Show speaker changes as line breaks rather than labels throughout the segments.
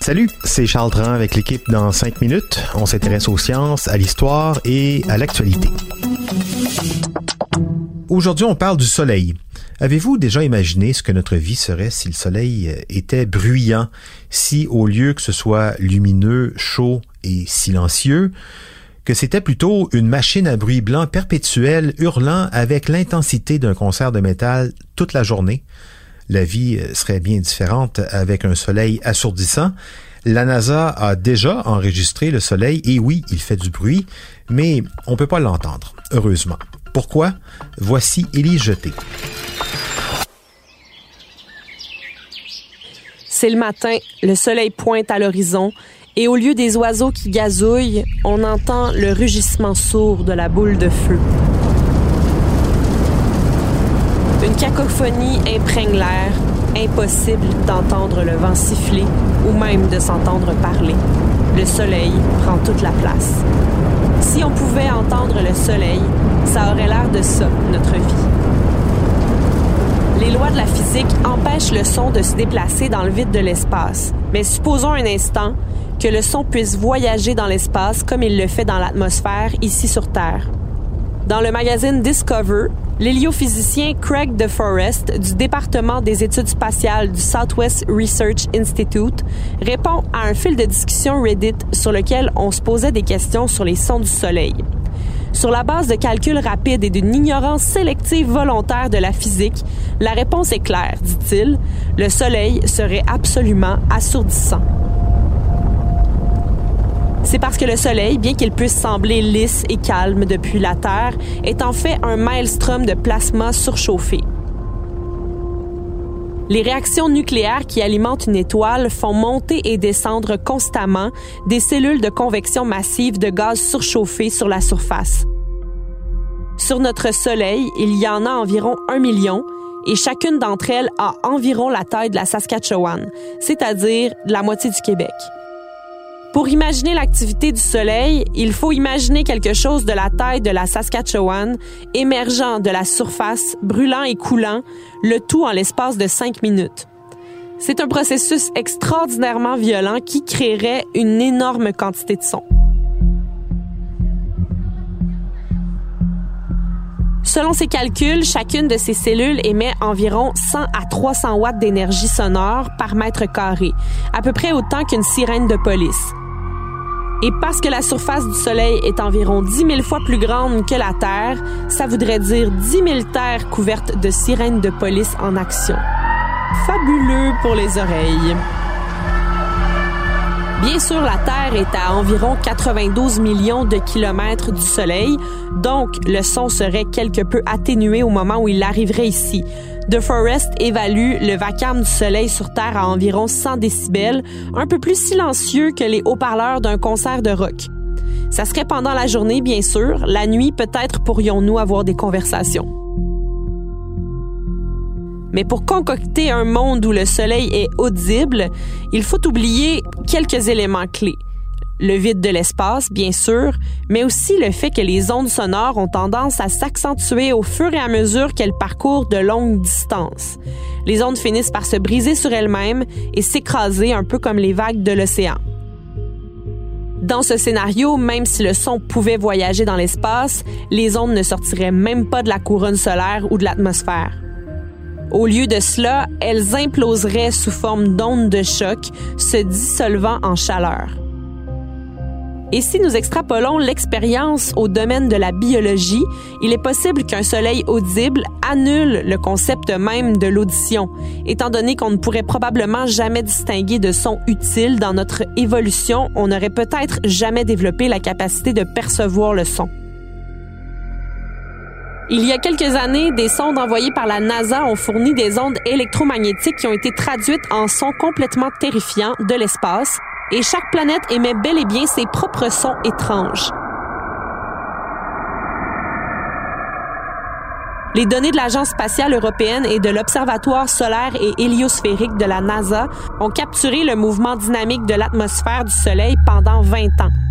Salut, c'est Charles Dran avec l'équipe dans 5 minutes. On s'intéresse aux sciences, à l'histoire et à l'actualité. Aujourd'hui, on parle du soleil. Avez-vous déjà imaginé ce que notre vie serait si le soleil était bruyant, si au lieu que ce soit lumineux, chaud et silencieux, que c'était plutôt une machine à bruit blanc perpétuel hurlant avec l'intensité d'un concert de métal toute la journée? La vie serait bien différente avec un soleil assourdissant. La NASA a déjà enregistré le soleil et oui, il fait du bruit, mais on peut pas l'entendre, heureusement. Pourquoi? Voici Élie Jeté.
C'est le matin, le soleil pointe à l'horizon et au lieu des oiseaux qui gazouillent, on entend le rugissement sourd de la boule de feu. Une cacophonie imprègne l'air, impossible d'entendre le vent siffler ou même de s'entendre parler. Le soleil prend toute la place. Si on pouvait entendre le soleil, ça aurait l'air de ça, notre vie. Les lois de la physique empêchent le son de se déplacer dans le vide de l'espace. Mais supposons un instant que le son puisse voyager dans l'espace comme il le fait dans l'atmosphère ici sur Terre. Dans le magazine Discover, l'héliophysicien Craig DeForest du département des études spatiales du Southwest Research Institute répond à un fil de discussion Reddit sur lequel on se posait des questions sur les sons du soleil. Sur la base de calculs rapides et d'une ignorance sélective volontaire de la physique, la réponse est claire, dit-il. Le soleil serait absolument assourdissant. C'est parce que le Soleil, bien qu'il puisse sembler lisse et calme depuis la Terre, est en fait un maelstrom de plasma surchauffé. Les réactions nucléaires qui alimentent une étoile font monter et descendre constamment des cellules de convection massive de gaz surchauffé sur la surface. Sur notre Soleil, il y en a environ un million et chacune d'entre elles a environ la taille de la Saskatchewan, c'est-à-dire la moitié du Québec. Pour imaginer l'activité du Soleil, il faut imaginer quelque chose de la taille de la Saskatchewan, émergeant de la surface, brûlant et coulant, le tout en l'espace de cinq minutes. C'est un processus extraordinairement violent qui créerait une énorme quantité de son. Selon ses calculs, chacune de ces cellules émet environ 100 à 300 watts d'énergie sonore par mètre carré, à peu près autant qu'une sirène de police. Et parce que la surface du Soleil est environ 10 000 fois plus grande que la Terre, ça voudrait dire 10 000 terres couvertes de sirènes de police en action. Fabuleux pour les oreilles. Bien sûr, la Terre est à environ 92 millions de kilomètres du Soleil, donc le son serait quelque peu atténué au moment où il arriverait ici. De Forest évalue le vacarme du soleil sur Terre à environ 100 décibels, un peu plus silencieux que les haut-parleurs d'un concert de rock. Ça serait pendant la journée, bien sûr. La nuit, peut-être pourrions-nous avoir des conversations. Mais pour concocter un monde où le soleil est audible, il faut oublier quelques éléments clés le vide de l'espace, bien sûr, mais aussi le fait que les ondes sonores ont tendance à s'accentuer au fur et à mesure qu'elles parcourent de longues distances. Les ondes finissent par se briser sur elles-mêmes et s'écraser un peu comme les vagues de l'océan. Dans ce scénario, même si le son pouvait voyager dans l'espace, les ondes ne sortiraient même pas de la couronne solaire ou de l'atmosphère. Au lieu de cela, elles imploseraient sous forme d'ondes de choc, se dissolvant en chaleur. Et si nous extrapolons l'expérience au domaine de la biologie, il est possible qu'un soleil audible annule le concept même de l'audition, étant donné qu'on ne pourrait probablement jamais distinguer de sons utiles dans notre évolution, on n'aurait peut-être jamais développé la capacité de percevoir le son. Il y a quelques années, des sondes envoyées par la NASA ont fourni des ondes électromagnétiques qui ont été traduites en sons complètement terrifiants de l'espace, et chaque planète émet bel et bien ses propres sons étranges. Les données de l'Agence spatiale européenne et de l'Observatoire solaire et héliosphérique de la NASA ont capturé le mouvement dynamique de l'atmosphère du Soleil pendant 20 ans.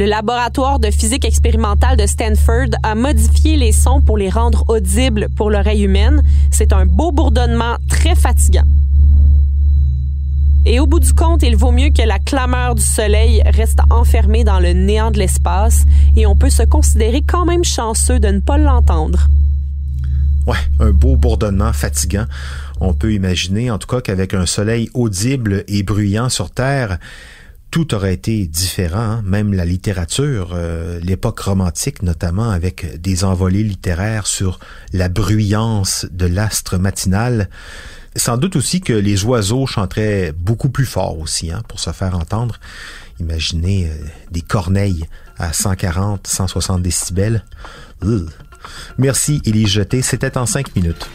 Le laboratoire de physique expérimentale de Stanford a modifié les sons pour les rendre audibles pour l'oreille humaine. C'est un beau bourdonnement très fatigant. Et au bout du compte, il vaut mieux que la clameur du soleil reste enfermée dans le néant de l'espace et on peut se considérer quand même chanceux de ne pas l'entendre.
Ouais, un beau bourdonnement fatigant. On peut imaginer en tout cas qu'avec un soleil audible et bruyant sur Terre, tout aurait été différent, hein. même la littérature, euh, l'époque romantique notamment, avec des envolées littéraires sur la bruyance de l'astre matinal. Sans doute aussi que les oiseaux chanteraient beaucoup plus fort aussi, hein, pour se faire entendre. Imaginez euh, des corneilles à 140, 160 décibels. Merci, Élie Jeté. C'était en cinq minutes.